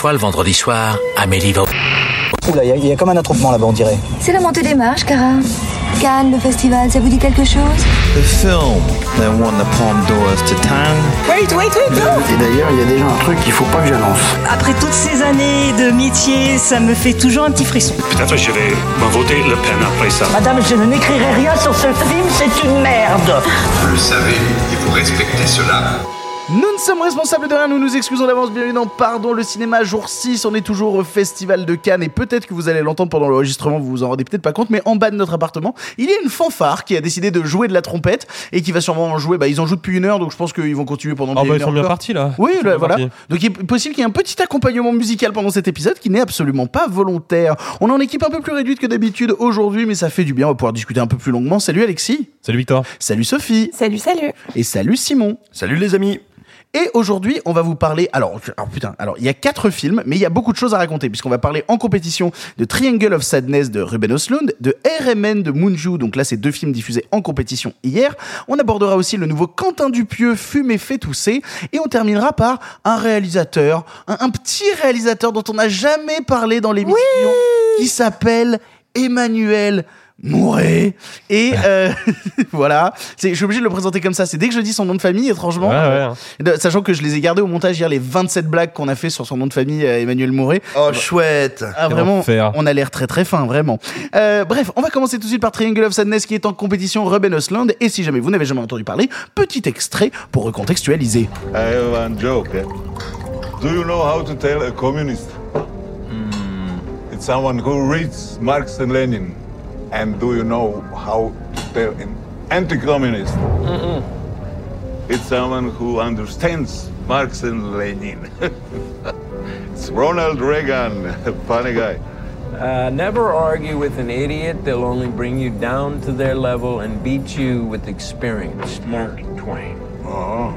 fois, le vendredi soir, Amélie va... Oula, il y, a- il y a comme un attroupement là-bas, on dirait. C'est la montée des marches, Cara. Cannes, le festival, ça vous dit quelque chose? The film that won the Palme d'Or to town. Wait, wait, wait, no Et d'ailleurs, il y a déjà un truc qu'il faut pas que j'annonce. Après toutes ces années de métier, ça me fait toujours un petit frisson. Peut-être je vais me voter Le Pen après ça. Madame, je ne n'écrirai rien sur ce film, c'est une merde. Vous le savez, il faut respecter cela. Nous ne sommes responsables de rien, nous nous excusons d'avance, bienvenue dans Pardon le cinéma, jour 6, on est toujours au Festival de Cannes et peut-être que vous allez l'entendre pendant l'enregistrement, vous vous en rendez peut-être pas compte, mais en bas de notre appartement, il y a une fanfare qui a décidé de jouer de la trompette et qui va sûrement jouer, bah ils en jouent depuis une heure, donc je pense qu'ils vont continuer pendant Ah bien bah une ils sont heure bien partis là. Oui, là, bien voilà. partis. Donc il est possible qu'il y ait un petit accompagnement musical pendant cet épisode qui n'est absolument pas volontaire. On est en équipe un peu plus réduite que d'habitude aujourd'hui, mais ça fait du bien, on va pouvoir discuter un peu plus longuement. Salut Alexis Salut Victor. Salut Sophie Salut, salut. Et salut Simon Salut les amis Et aujourd'hui, on va vous parler. Alors, alors, putain, alors il y a quatre films, mais il y a beaucoup de choses à raconter puisqu'on va parler en compétition de Triangle of Sadness de Ruben Östlund, de RMN de Moonju. Donc là, c'est deux films diffusés en compétition hier. On abordera aussi le nouveau Quentin Dupieux, Fume et fait tousser, et on terminera par un réalisateur, un, un petit réalisateur dont on n'a jamais parlé dans l'émission, qui s'appelle Emmanuel. Mouret et euh, voilà c'est je suis obligé de le présenter comme ça c'est dès que je dis son nom de famille étrangement Ouais, ouais. de- Sachant que je les ai gardés au montage hier, les 27 blagues qu'on a fait sur son nom de famille, euh, Emmanuel Mouret. Oh chouette Ah, vraiment, on a l'air très très fin, vraiment. Euh, bref, on va commencer tout de suite par Triangle of Sadness qui est en compétition Ruben Östlund. Et si jamais vous n'avez jamais entendu parler, petit extrait pour recontextualiser. I have one joke. eh? Do you know how to tell a communist? It's someone who reads Marx and Lenin. And do you know how to tell an anti-communist? It's someone who understands Marx and Lenin. it's Ronald Reagan, funny guy. Uh, never argue with an idiot. They'll only bring you down to their level and beat you with experience. Mark Twain. Oh,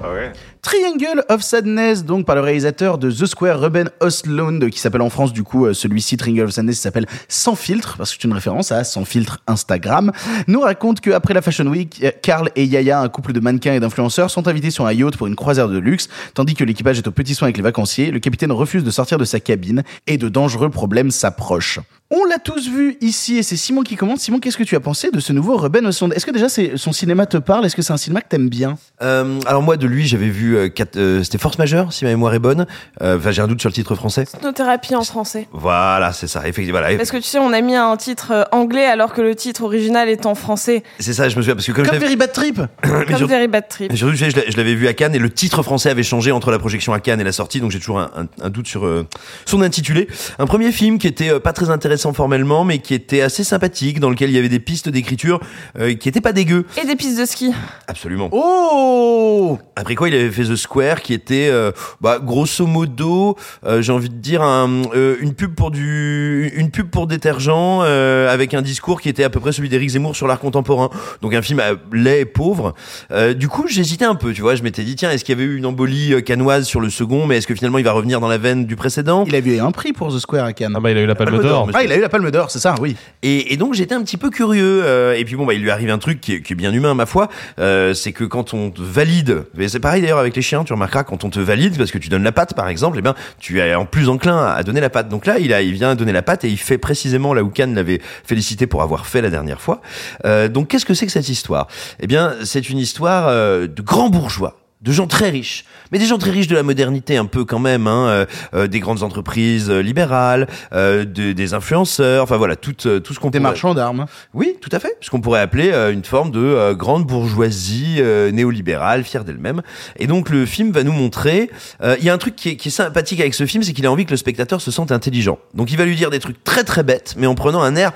okay. Triangle of Sadness, donc par le réalisateur de The Square, Ruben Östlund, qui s'appelle en France du coup, euh, celui-ci, Triangle of Sadness, s'appelle Sans filtre, parce que c'est une référence à Sans filtre Instagram, nous raconte qu'après la Fashion Week, euh, Carl et Yaya, un couple de mannequins et d'influenceurs, sont invités sur un yacht pour une croisière de luxe, tandis que l'équipage est au petit soin avec les vacanciers, le capitaine refuse de sortir de sa cabine et de dangereux problèmes s'approchent. On l'a tous vu ici et c'est Simon qui commence. Simon, qu'est-ce que tu as pensé de ce nouveau Ruben Östlund Est-ce que déjà c'est- son cinéma te parle? Est-ce que c'est un cinéma que t'aimes bien? Euh, Alors moi de lui j'avais vu, euh, quatre- euh, c'était Force Majeure si ma mémoire est bonne, Euh, enfin j'ai un doute sur le titre français. Hypnothérapie en français. Voilà c'est ça, effectivement. Voilà. Parce que tu sais, on a mis un titre anglais alors que le titre original est en français. C'est ça, je me souviens parce que comme, Comme Very Bad Trip mais Comme Very Bad Trip. surtout, je l'avais vu à Cannes et le titre français avait changé entre la projection à Cannes et la sortie, donc j'ai toujours un, un- un doute sur euh, son intitulé. Un premier film qui était euh, pas très intéressant formellement, mais qui était assez sympathique, dans lequel il y avait des pistes d'écriture euh, qui étaient pas dégueu. Et des pistes de ski. Absolument. Oh Après quoi, il avait fait The Square, qui était, euh, bah, grosso modo, euh, j'ai envie de dire, un, euh, une pub pour du, une pub pour détergent euh, avec un discours qui était à peu près celui d'Éric Zemmour sur l'art contemporain. Donc un film euh, laid et pauvre. Euh, du coup, j'hésitais un peu, tu vois. Je m'étais dit, tiens, est-ce qu'il y avait eu une embolie euh, canoise sur le second, mais est-ce que finalement il va revenir dans la veine du précédent? Il a eu un prix pour The Square à Cannes. Ah bah il a eu la Palme Palme d'Or. Ah, il a eu la Palme d'Or, c'est ça, oui. Et, donc j'étais un petit peu curieux. euh, et puis bon, bah, il lui arrive un truc qui est, bien humain, ma foi. Euh, c'est que quand on te valide, c'est pareil d'ailleurs avec les chiens, tu remarqueras quand on te valide parce que tu donnes la patte, par exemple, et ben tu es en plus enclin à donner la patte. Donc là, il vient donner la patte et il fait précisément là où Cannes l'avait félicité pour avoir fait la dernière fois. Euh, donc qu'est-ce que c'est que cette histoire? Eh bien, c'est une histoire euh, de grands bourgeois de gens très riches, mais des gens très riches de la modernité un peu quand même, hein, euh, euh, des grandes entreprises euh, libérales, euh, de- des influenceurs, enfin voilà, tout, euh, tout ce qu'on Des pourrait- marchands d'armes. oui, tout à fait. Ce qu'on pourrait appeler euh, une forme de euh, grande bourgeoisie euh, néolibérale, fière d'elle-même. Et donc le film va nous montrer. euh, Il y a un truc qui est, qui est sympathique avec ce film, c'est qu'il a envie que le spectateur se sente intelligent. Donc il va lui dire des trucs très très bêtes, mais en prenant un air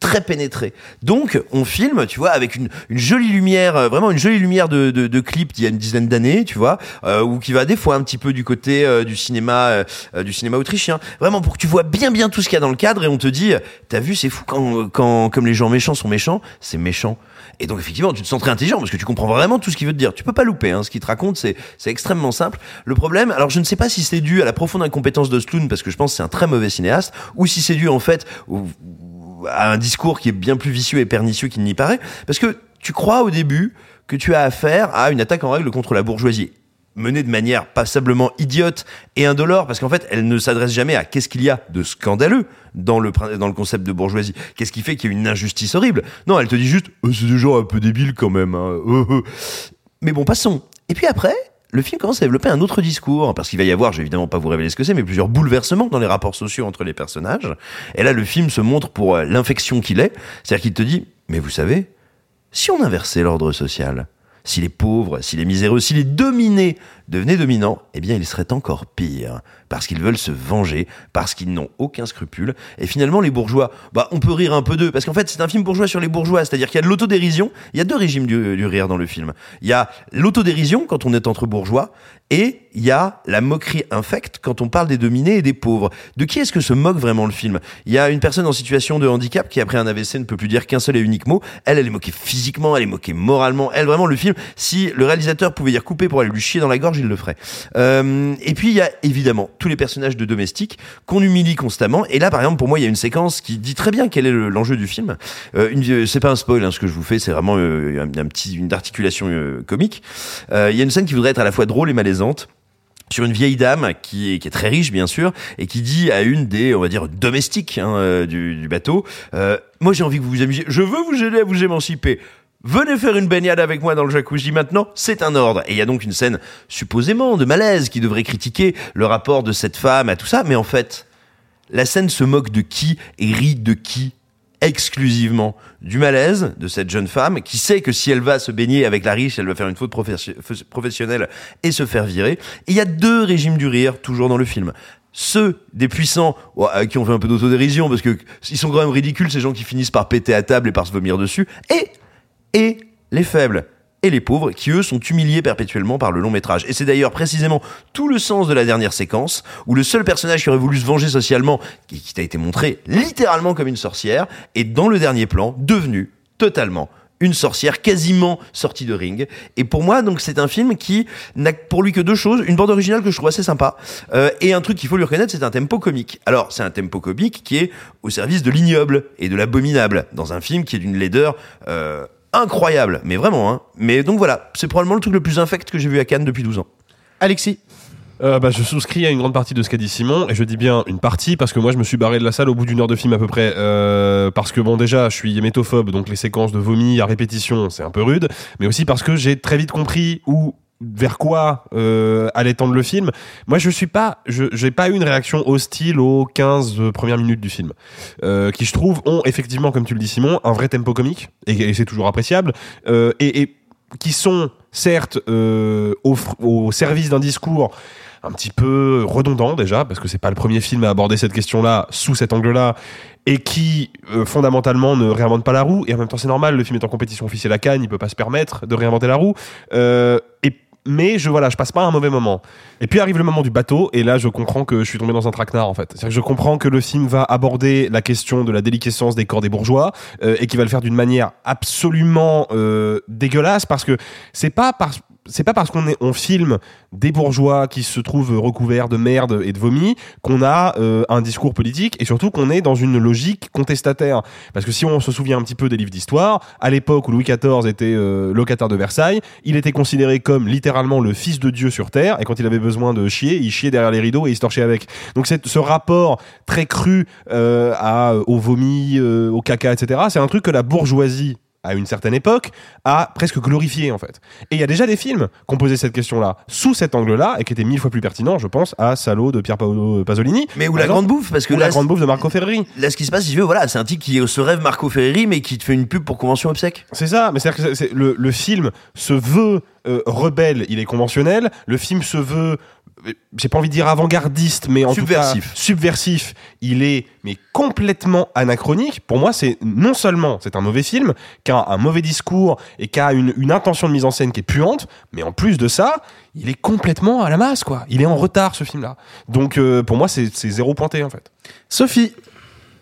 très pénétré. Donc, on filme, tu vois, avec une, une jolie lumière, euh, vraiment une jolie lumière de, de, de clip d'il y a une dizaine d'années, tu vois, euh, ou qui va des fois un petit peu du côté euh, du cinéma, euh, euh, du cinéma autrichien. Vraiment pour que tu vois bien bien tout ce qu'il y a dans le cadre et on te dit, t'as vu, c'est fou quand, quand, comme les gens méchants sont méchants, c'est méchant. Et donc effectivement, tu te sens très intelligent parce que tu comprends vraiment tout ce qu'il veut te dire. Tu peux pas louper. Hein. Ce qu'il te raconte, c'est c'est extrêmement simple. Le problème, alors je ne sais pas si c'est dû à la profonde incompétence de Sloan parce que je pense que c'est un très mauvais cinéaste, ou si c'est dû en fait au- à un discours qui est bien plus vicieux et pernicieux qu'il n'y paraît, parce que tu crois au début que tu as affaire à une attaque en règle contre la bourgeoisie. menée de manière passablement idiote et indolore, parce qu'en fait, elle ne s'adresse jamais à qu'est-ce qu'il y a de scandaleux dans le, dans le concept de bourgeoisie. Qu'est-ce qui fait qu'il y a une injustice horrible? Non, elle te dit juste, Euh, c'est des gens un peu débiles quand même. hein. Euh, euh. Mais bon, passons. Et puis après, le film commence à développer un autre discours, parce qu'il va y avoir, je vais évidemment pas vous révéler ce que c'est, mais plusieurs bouleversements dans les rapports sociaux entre les personnages. Et là, le film se montre pour euh, l'infection qu'il est. C'est-à-dire qu'il te dit, mais vous savez, si on inversait l'ordre social, si les pauvres, si les miséreux, si les dominés devenaient dominants, eh bien, ils seraient encore pires. Parce qu'ils veulent se venger, parce qu'ils n'ont aucun scrupule. Et finalement, les bourgeois, bah, on peut rire un peu d'eux. Parce qu'en fait, c'est un film bourgeois sur les bourgeois. C'est-à-dire qu'il y a de l'autodérision. Il y a deux régimes du, du rire dans le film. Il y a l'autodérision quand on est entre bourgeois. Et il y a la moquerie infecte quand on parle des dominés et des pauvres. De qui est-ce que se moque vraiment le film? Il y a une personne en situation de handicap qui, après un AVC, ne peut plus dire qu'un seul et unique mot. Elle, elle est moquée physiquement, elle est moquée moralement. Elle, vraiment, le film, si le réalisateur pouvait y recouper pour aller lui chier dans la gorge, il le ferait. Euh, et puis, il y a évidemment tous les personnages de domestiques qu'on humilie constamment. Et là, par exemple, pour moi, il y a une séquence qui dit très bien quel est le- l'enjeu du film. Euh, euh, c'est pas un spoil, hein, ce que je vous fais, c'est vraiment euh, un petit, une articulation euh, comique. Euh, Il y a une scène qui voudrait être à la fois drôle et malaisante sur une vieille dame qui est, très riche bien sûr et qui dit à une des on va dire domestiques hein, euh, du, du bateau euh, moi j'ai envie que vous vous amusiez. Je veux vous aider à vous émanciper. Venez faire une baignade avec moi dans le jacuzzi maintenant, c'est un ordre. Et il y a donc une scène supposément de malaise qui devrait critiquer le rapport de cette femme à tout ça, mais en fait, la scène se moque de qui et rit de qui? Exclusivement du malaise de cette jeune femme qui sait que si elle va se baigner avec la riche, elle va faire une faute professionnelle et se faire virer. Il y a deux régimes du rire toujours dans le film. Ceux des puissants qui on fait un peu d'autodérision parce que ils sont quand même ridicules ces gens qui finissent par péter à table et par se vomir dessus et et les faibles et les pauvres qui eux sont humiliés perpétuellement par le long métrage. Et c'est d'ailleurs précisément tout le sens de la dernière séquence où le seul personnage qui aurait voulu se venger socialement, qui, qui t'a été montré littéralement comme une sorcière, est dans le dernier plan devenu totalement une sorcière quasiment sortie de ring. Et pour moi, donc, c'est un film qui n'a pour lui que deux choses. Une bande originale que je trouve assez sympa. euh, et un truc qu'il faut lui reconnaître, c'est un tempo comique. Alors, c'est un tempo comique qui est au service de l'ignoble et de l'abominable dans un film qui est d'une laideur, euh, incroyable. Mais vraiment, hein. Mais donc voilà, c'est probablement le truc le plus infect que j'ai vu à Cannes depuis 12 ans. Alexis Euh, bah, je souscris à une grande partie de ce qu'a dit Simon, et je dis bien une partie parce que moi je me suis barré de la salle au bout d'une heure de film à peu près. Euh, parce que bon, déjà, je suis hémétophobe, donc les séquences de vomi à répétition, c'est un peu rude, mais aussi parce que j'ai très vite compris où vers quoi euh, allait tendre le film. Moi, je suis pas, je j'ai pas eu une réaction hostile aux 15 premières minutes du film, euh, qui je trouve ont effectivement, comme tu le dis Simon, un vrai tempo comique et, c'est toujours appréciable. Euh, et, et qui sont certes euh, au, au service d'un discours un petit peu redondant déjà parce que c'est pas le premier film à aborder cette question-là sous cet angle-là et qui euh, fondamentalement ne réinvente pas la roue et en même temps c'est normal le film est en compétition officielle à Cannes il peut pas se permettre de réinventer la roue Euh, et mais je voilà je passe pas un mauvais moment. Et puis arrive le moment du bateau et là je comprends que je suis tombé dans un traquenard en fait. C'est que je comprends que le film va aborder la question de la déliquescence des corps des bourgeois euh, et qui va le faire d'une manière absolument euh, dégueulasse parce que c'est pas parce c'est pas parce qu'on filme des bourgeois qui se trouvent recouverts de merde et de vomi qu'on a euh, un discours politique et surtout qu'on est dans une logique contestataire. Parce que si on se souvient un petit peu des livres d'histoire à l'époque où Louis XIV était euh, locataire de Versailles il était considéré comme littéralement le fils de Dieu sur terre et quand il avait besoin de chier il chiait derrière les rideaux et il se torchait avec. Donc ce rapport très cru euh, à, au vomi euh, au caca etc c'est un truc que la bourgeoisie à une certaine époque, a presque glorifié en fait. Et il y a déjà des films qui ont posé cette question-là sous cet angle-là et qui étaient mille fois plus pertinents, je pense, à Salo de Pierre Paolo Pasolini. Mais où par la exemple, grande bouffe, parce que ou là, la grande bouffe de Marco Ferreri. Là, ce qui se passe, si tu veux, voilà, c'est un type qui se rêve Marco Ferreri, mais qui te fait une pub pour convention obsèque. C'est ça, mais c'est-à-dire que c'est- c'est- le, le film se veut euh, rebelle, il est conventionnel. Le film se veut, euh, j'ai pas envie de dire avant-gardiste, mais en Subversif. tout cas subversif. Il est mais complètement anachronique. Pour moi, c'est non seulement c'est un mauvais film, qui a un mauvais discours et qui a une, une intention de mise en scène qui est puante, mais en plus de ça, il est complètement à la masse, quoi. Il est en retard ce film-là. Donc euh, pour moi, c'est c'est zéro pointé en fait. Sophie.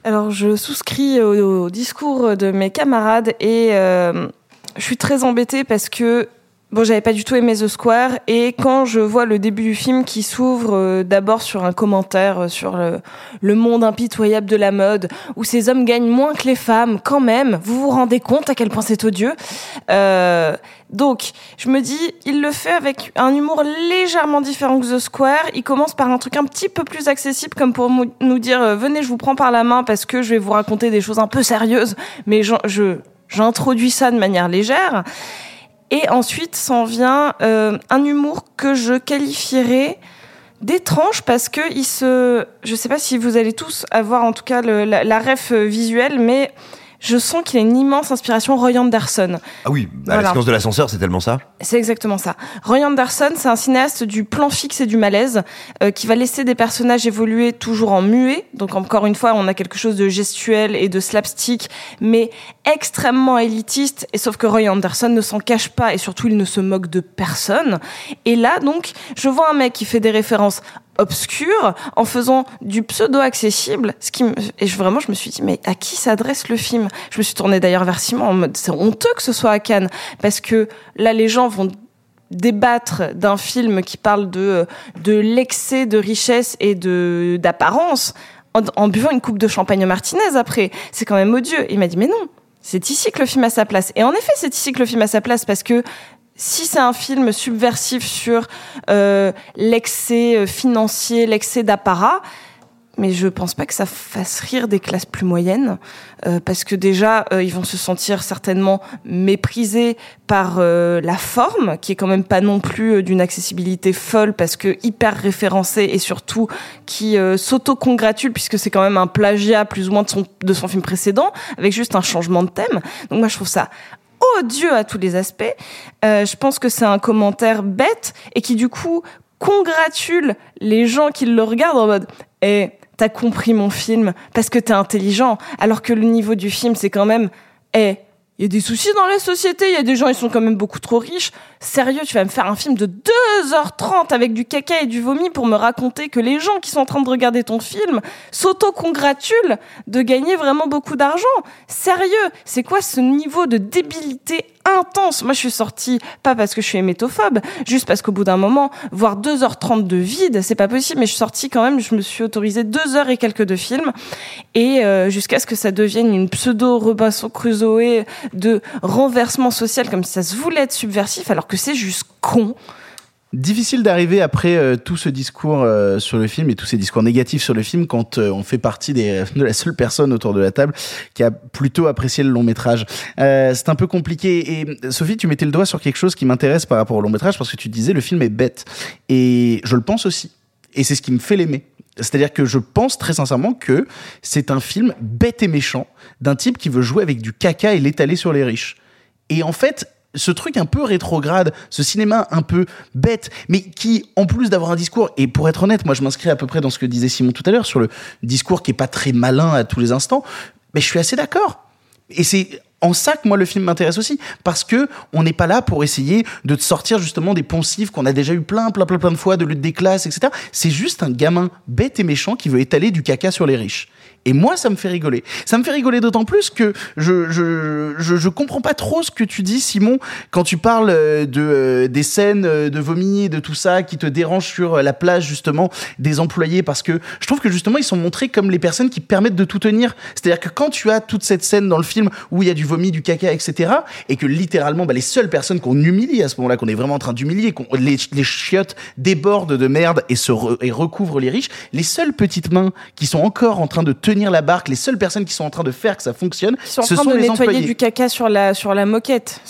Alors, je souscris au, au discours de mes camarades et euh, je suis très embêtée parce que Bon, j'avais pas du tout aimé The Square et quand je vois le début du film qui s'ouvre euh, d'abord sur un commentaire euh, sur le, monde impitoyable de la mode où ces hommes gagnent moins que les femmes, quand même, vous vous rendez compte à quel point c'est odieux. Euh, donc, je me dis, il le fait avec un humour légèrement différent que The Square. Il commence par un truc un petit peu plus accessible, comme pour nous dire, venez, je vous prends par la main parce que je vais vous raconter des choses un peu sérieuses, mais j'introduis ça de manière légère. Et ensuite s'en vient euh, un humour que je qualifierais d'étrange parce que il se, je sais pas si vous allez tous avoir en tout cas la ref euh, visuelle, mais je sens qu'il y a une immense inspiration Roy Anderson. Ah oui, Voilà. la séquence de l'ascenseur, c'est tellement ça. C'est exactement ça. Roy Anderson, c'est un cinéaste du plan fixe et du malaise euh, qui va laisser des personnages évoluer toujours en muet. Donc encore une fois, on a quelque chose de gestuel et de slapstick, mais extrêmement élitiste. Et sauf que Roy Anderson ne s'en cache pas et surtout il ne se moque de personne. Et là, donc, je vois un mec qui fait des références obscures en faisant du pseudo accessible et je, vraiment je me suis dit mais à qui s'adresse le film? Je me suis tournée d'ailleurs vers Simon en mode c'est honteux que ce soit à Cannes parce que là les gens vont débattre d'un film qui parle de de l'excès de richesse et de d'apparence en, en buvant une coupe de champagne Martinez après. C'est quand même odieux. Il m'a dit mais non c'est ici que le film a sa place. Et en effet c'est ici que le film a sa place parce que si c'est un film subversif sur euh, l'excès euh, financier, l'excès d'apparat, mais je pense pas que ça fasse rire des classes plus moyennes, euh, parce que déjà euh, ils vont se sentir certainement méprisés par euh, la forme, qui est quand même pas non plus euh, d'une accessibilité folle, parce que hyper référencée et surtout qui s'auto-congratule puisque c'est quand même un plagiat plus ou moins de son de son film précédent, avec juste un changement de thème. Donc moi je trouve ça odieux à tous les aspects. Euh, je pense que c'est un commentaire bête et qui du coup congratule les gens qui le regardent en mode Eh, t'as compris mon film parce que t'es intelligent. Alors que le niveau du film, c'est quand même Eh, il y a des soucis dans la société, il y a des gens, ils sont quand même beaucoup trop riches. Sérieux, tu vas me faire un film de 2h30 avec du caca et du vomi pour me raconter que les gens qui sont en train de regarder ton film s'auto-congratulent de gagner vraiment beaucoup d'argent. Sérieux, c'est quoi ce niveau de débilité intense. Moi, je suis sortie, pas parce que je suis hémétophobe, juste parce qu'au bout d'un moment, voir 2h30 de vide, c'est pas possible, mais je suis sortie quand même, je me suis autorisé 2 heures et quelques de film, et euh, jusqu'à ce que ça devienne une pseudo-Robinson Crusoe de renversement social, comme si ça se voulait être subversif, alors que c'est juste con. Difficile d'arriver après euh, tout ce discours euh, sur le film et tous ces discours négatifs sur le film quand euh, on fait partie de la seule personne autour de la table qui a plutôt apprécié le long métrage. C'est un peu compliqué. Et Sophie, tu mettais le doigt sur quelque chose qui m'intéresse par rapport au long métrage parce que tu disais le film est bête. Et je le pense aussi. Et c'est ce qui me fait l'aimer. C'est-à-dire que je pense très sincèrement que c'est un film bête et méchant d'un type qui veut jouer avec du caca et l'étaler sur les riches. Et en fait, ce truc un peu rétrograde, ce cinéma un peu bête, mais qui, en plus d'avoir un discours, et pour être honnête, moi je m'inscris à peu près dans ce que disait Simon tout à l'heure, sur le discours qui est pas très malin à tous les instants, mais je suis assez d'accord. Et c'est en ça que moi le film m'intéresse aussi, parce que on n'est pas là pour essayer de te sortir justement des poncifs qu'on a déjà eu plein, plein, plein, plein de fois de lutte des classes, etc. C'est juste un gamin bête et méchant qui veut étaler du caca sur les riches. Et moi, ça me fait rigoler. Ça me fait rigoler d'autant plus que je, je, je, je comprends pas trop ce que tu dis, Simon, quand tu parles euh, de, euh, des scènes euh, de vomi et de tout ça qui te dérangent sur la plage, justement, des employés, parce que je trouve que justement, ils sont montrés comme les personnes qui permettent de tout tenir. C'est-à-dire que quand tu as toute cette scène dans le film où il y a du vomi, du caca, etc., et que littéralement, bah, les seules personnes qu'on humilie à ce moment-là, qu'on est vraiment en train d'humilier, qu'on les, chiottes débordent de merde et se et recouvrent les riches, les seules petites mains qui sont encore en train de tenir la barque, les seules personnes qui sont en train de faire que ça fonctionne, sont en ce train sont de les nettoyer employés. du caca sur la, sur la moquette.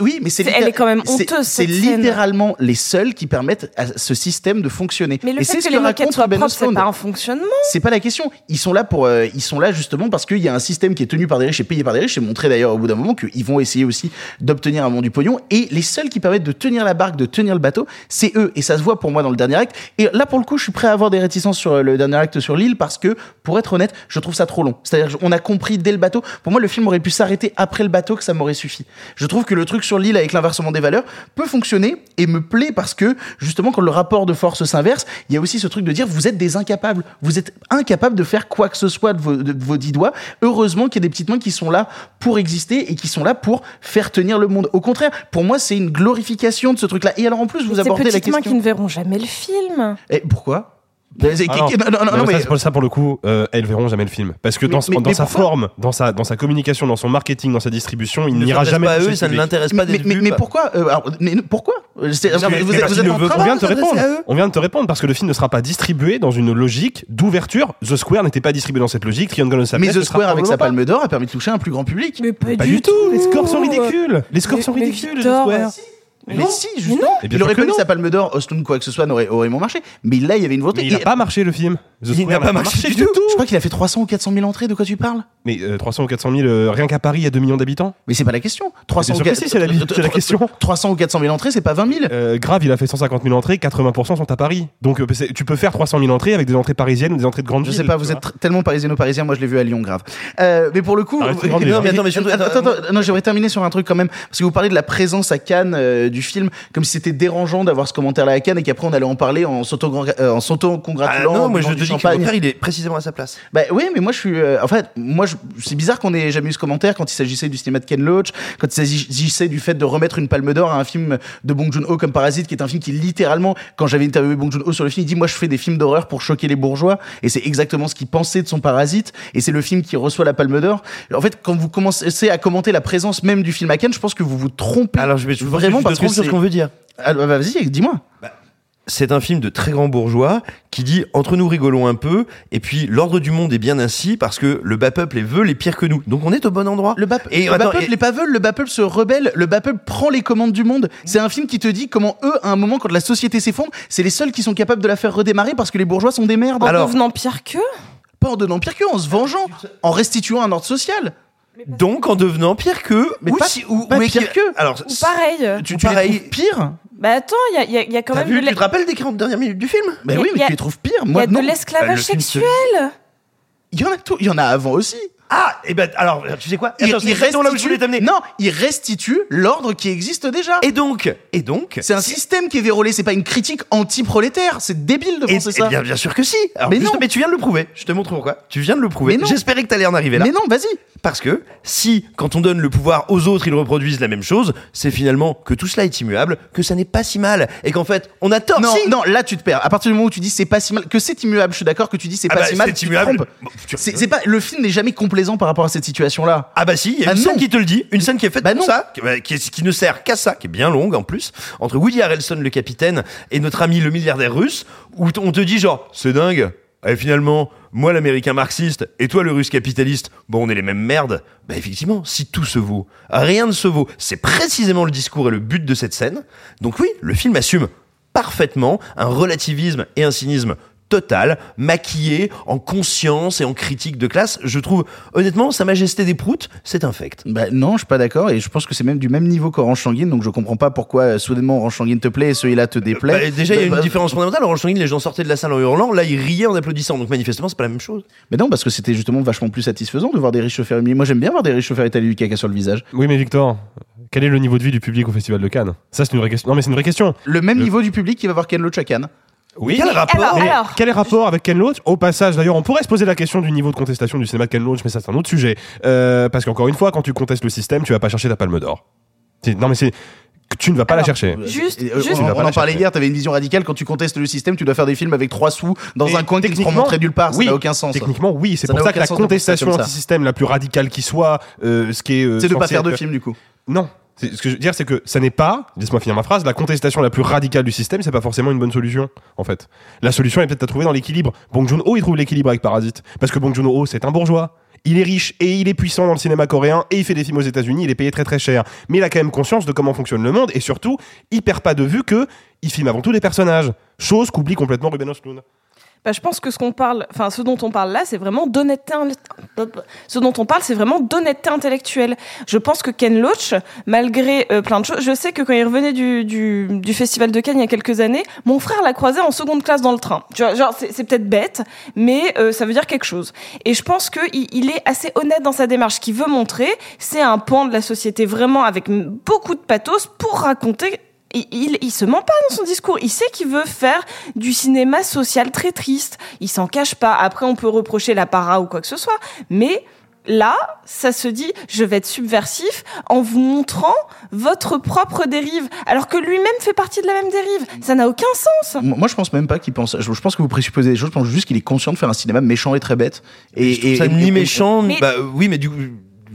Oui, mais c'est elle est quand même honteuse, C'est littéralement les seuls qui permettent à ce système de fonctionner. Mais le Et fait c'est que ce les que moquettes raconte soient propres, c'est pas un fonctionnement. C'est pas la question. Ils sont là pour, euh, ils sont là justement parce qu'il y a un système qui est tenu par des riches et payé par des riches. C'est montré d'ailleurs au bout d'un moment qu'ils vont essayer aussi d'obtenir un moment du pognon. Et les seuls qui permettent de tenir la barque, de tenir le bateau, c'est eux. Et ça se voit pour moi dans le dernier acte. Et là, pour le coup, je suis prêt à avoir des réticences sur euh, le dernier acte sur l'île parce que, pour être honnête, je trouve ça trop long. C'est-à-dire, on a compris dès le bateau. Pour moi, le film aurait pu s'arrêter après le bateau que ça m'aurait suffi. Je trouve que le truc sur l'île avec l'inversement des valeurs peut fonctionner et me plaît parce que, justement, quand le rapport de force s'inverse, il y a aussi ce truc de dire vous êtes des incapables. Vous êtes incapables de faire quoi que ce soit de vos, de vos dix doigts. Heureusement qu'il y a des petites mains qui sont là pour exister et qui sont là pour faire tenir le monde. Au contraire, pour moi, c'est une glorification de ce truc-là. Et alors en plus, vous abordez la petites mains question. qui ne verront jamais le film. Et pourquoi? Mais c'est- non. qui- non, mais mais- ça, pour ça pour le coup, euh, elles verront jamais le film parce que Mais- dans, mais- dans mais sa forme, dans sa dans sa communication, dans son marketing, dans sa distribution, il n'ira jamais. pas à eux, le ça ne l'intéresse pas mais, mais, mais pourquoi euh, alors, mais pourquoi? Mais on vient de te répondre. On vient de te répondre parce que le film ne sera pas distribué dans une logique d'ouverture. The Square n'était pas distribué dans cette logique. Triangle of Mais The Square avec sa palme d'or a permis de toucher un plus grand public. Mais pas, du tout. Les scores sont ridicules. Les scores Mais- sont mais ridicules. Mais si, justement. Et bien Il aurait non. sa palme d'or, Austin, quoi que ce soit, n'aurait aurait moins marché. Mais là, il y avait une volonté. Mais il n'a pas marché le film. The Il n'a pas marché du tout. Je crois qu'il a fait 300 ou 400 000 entrées, de quoi tu parles? Mais euh, 300 ou 400 000 euh, rien qu'à Paris, il y a 2 millions d'habitants. Mais c'est pas la question. 300 sûr ou que 400 si, c'est la- c'est la question. 300 ou 400 000 entrées, c'est pas 20 000. Euh, Grave, il a fait 150 000 entrées, 80% sont à Paris. Donc euh, tu peux faire 300 000 entrées avec des entrées parisiennes ou des entrées de grandes Je villes. sais pas, vous êtes tellement parisiano-parisien, moi je l'ai vu à Lyon, grave. Euh, mais pour le coup, euh, attends, j'aimerais terminer sur un truc quand même, parce que vous parlez de la présence à Cannes euh, du film, comme si c'était dérangeant d'avoir ce commentaire-là à Cannes et qu'après on allait en parler en euh, en Ah s'auto-congratulant. non, moi je te dis que mon père il est précisément à sa place. Bah oui, mais moi je suis. euh, en fait, moi je- c'est bizarre qu'on ait jamais eu ce commentaire quand il s'agissait du cinéma de Ken Loach, quand il s'agissait du fait de remettre une palme d'or à un film de Bong Joon-ho comme Parasite, qui est un film qui littéralement, quand j'avais interviewé Bong Joon-ho sur le film, il dit moi je fais des films d'horreur pour choquer les bourgeois, et c'est exactement ce qu'il pensait de son Parasite, et c'est le film qui reçoit la palme d'or. En fait, quand vous commencez à commenter la présence même du film à Cannes, je pense que vous vous trompez. Alors je vais vraiment parce que trompes sur ce c'est- qu'on veut dire. Ah, bah, vas-y, dis-moi. C'est un film de très grand bourgeois qui dit entre nous rigolons un peu et puis l'ordre du monde est bien ainsi parce que le bas peuple est veulent est pire que nous. Donc on est au bon endroit. Le bas, Et le attends, bas peuple, et- les pas veulent, le bas peuple se rebelle, le bas peuple prend les commandes du monde. C'est un film qui te dit comment eux, à un moment, quand la société s'effondre, c'est les seuls qui sont capables de la faire redémarrer parce que les bourgeois sont des merdes. En devenant pire qu'eux? Pas en donnant pire qu'eux, en se vengeant, en restituant un ordre social. Donc en devenant pire qu'eux, Mais ou pas- si- ou, pas ou pire qu'eux. Alors Ou pareil. Tu, tu les pareil. trouves pire Bah attends, il y a, il y a- il y a quand même vu, tu te rappelles des 40 dernières minutes du film? Il y a- oui, il mais a- tu les trouves pires. il y Moi, a de l'esclavage Bah, le sexuel. Il y en a tout, il y en a avant aussi. Ah, et ben alors, tu sais quoi? Il, Attends, il là où je restitue, voulais t'amener. non, il restitue l'ordre qui existe déjà. Et donc, et donc, C'est un système qui est vérolé, c'est pas une critique anti-prolétaire, c'est débile de et, penser et ça. bien, bien sûr que si. Alors, Mais juste- non. mais tu viens de le prouver. Je te montre pourquoi. Tu viens de le prouver. Mais non. J'espérais que t'allais en arriver là. Mais non, vas-y. Parce que si, quand on donne le pouvoir aux autres, ils reproduisent la même chose, c'est finalement que tout cela est immuable, que ça n'est pas si mal, et qu'en fait, on a tort. Non, si. non, là tu te perds. À partir du moment où tu dis c'est pas si mal, que c'est immuable, je suis d'accord que tu dis c'est Ah pas bah, si mal, c'est tu immuable. trompes. Bon, tu- C'est c'est pas le film n'est jamais complaisant par rapport à cette situation-là. Ah bah si, il y a Ah une scène qui te le dit, une scène qui est faite Bah pour non. ça, qui, bah, qui est- qui ne sert qu'à ça, qui est bien longue en plus, entre Woody Harrelson le capitaine et notre ami le milliardaire russe, où on te dit genre, c'est dingue, et finalement, moi l'américain marxiste et toi le russe capitaliste, bon on est les mêmes merdes. Bah effectivement, si tout se vaut, rien ne se vaut. C'est précisément le discours et le but de cette scène. Donc oui, le film assume parfaitement un relativisme et un cynisme total, maquillé, en conscience et en critique de classe. Je trouve, honnêtement, Sa Majesté des Proutes, c'est infect. Bah non, je suis pas d'accord et je pense que c'est même du même niveau qu'Orange Sanguine, donc je comprends pas pourquoi euh, soudainement Orange Sanguine te plaît et celui-là te déplaît. Bah, déjà, il y a une Bah, différence fondamentale. Orange Sanguine, les gens sortaient de la salle en hurlant. Là, ils riaient en applaudissant. Donc, manifestement, c'est pas la même chose. Mais non, parce que c'était justement vachement plus satisfaisant de voir des riches se faire humilier. Moi j'aime bien voir des riches se faire étaler du caca sur le visage. Oui, mais Victor, quel est le niveau de vie du public au Festival de Cannes? Ça, c'est une vraie question. Non, mais c'est une vraie question. Le même Le- niveau du public qui va voir Ken Loach à Cannes. Oui. Quel rapport alors, Mais alors. quel est le rapport avec Ken Loach Au passage, d'ailleurs, on pourrait se poser la question du niveau de contestation du cinéma de Ken Loach, mais ça, c'est un autre sujet. Euh, parce qu'encore une fois, quand tu contestes le système, tu vas pas chercher ta palme d'or. Non, mais c'est. Tu ne vas pas Alors, la chercher. Juste, Et, euh, juste- on, en la parlait hier, t'avais une vision radicale quand tu contestes le système, tu dois faire des films avec trois sous dans Et un coin qui ne seront techniquement, montrés nulle part, ça oui, n'a aucun sens. Techniquement, oui. C'est Ça pour ça que la contestation ça. anti-système la plus radicale qui soit, euh, ce qui est. euh, C'est de pas faire de être- film du coup. Non. Ce que je veux dire, c'est que ça n'est pas, laisse-moi finir ma phrase, la contestation la plus radicale du système, c'est pas forcément une bonne solution, en fait. La solution est peut-être à trouver dans l'équilibre. Bong Joon-ho, il trouve l'équilibre avec Parasite. Parce que Bong Joon-ho, c'est un bourgeois. Il est riche et il est puissant dans le cinéma coréen et il fait des films aux États-Unis, il est payé très très cher. Mais il a quand même conscience de comment fonctionne le monde et surtout, il perd pas de vue que il filme avant tout des personnages. Chose qu'oublie complètement Ruben Östlund. Bah, je pense que ce qu'on parle, enfin, ce dont on parle là, c'est vraiment d'honnêteté. Ce dont on parle, c'est vraiment d'honnêteté intellectuelle. Je pense que Ken Loach, malgré euh, plein de choses, je sais que quand il revenait du, du, du festival de Cannes il y a quelques années, mon frère l'a croisé en seconde classe dans le train. Tu vois, genre, c'est peut-être bête, mais euh, ça veut dire quelque chose. Et je pense que il, est assez honnête dans sa démarche. Ce qu'il veut montrer, c'est un pan de la société vraiment avec beaucoup de pathos pour raconter il, il, il se ment pas dans son discours. Il sait qu'il veut faire du cinéma social très triste. Il s'en cache pas. Après, on peut reprocher la para ou quoi que ce soit. Mais là, ça se dit, je vais être subversif en vous montrant votre propre dérive, alors que lui-même fait partie de la même dérive. Ça n'a aucun sens. Moi, je pense même pas qu'il pense. Je, je pense que vous présupposez des choses. Je pense juste qu'il est conscient de faire un cinéma méchant et très bête. Et, Je trouve ça ni méchant, ni- bah, oui, mais du coup.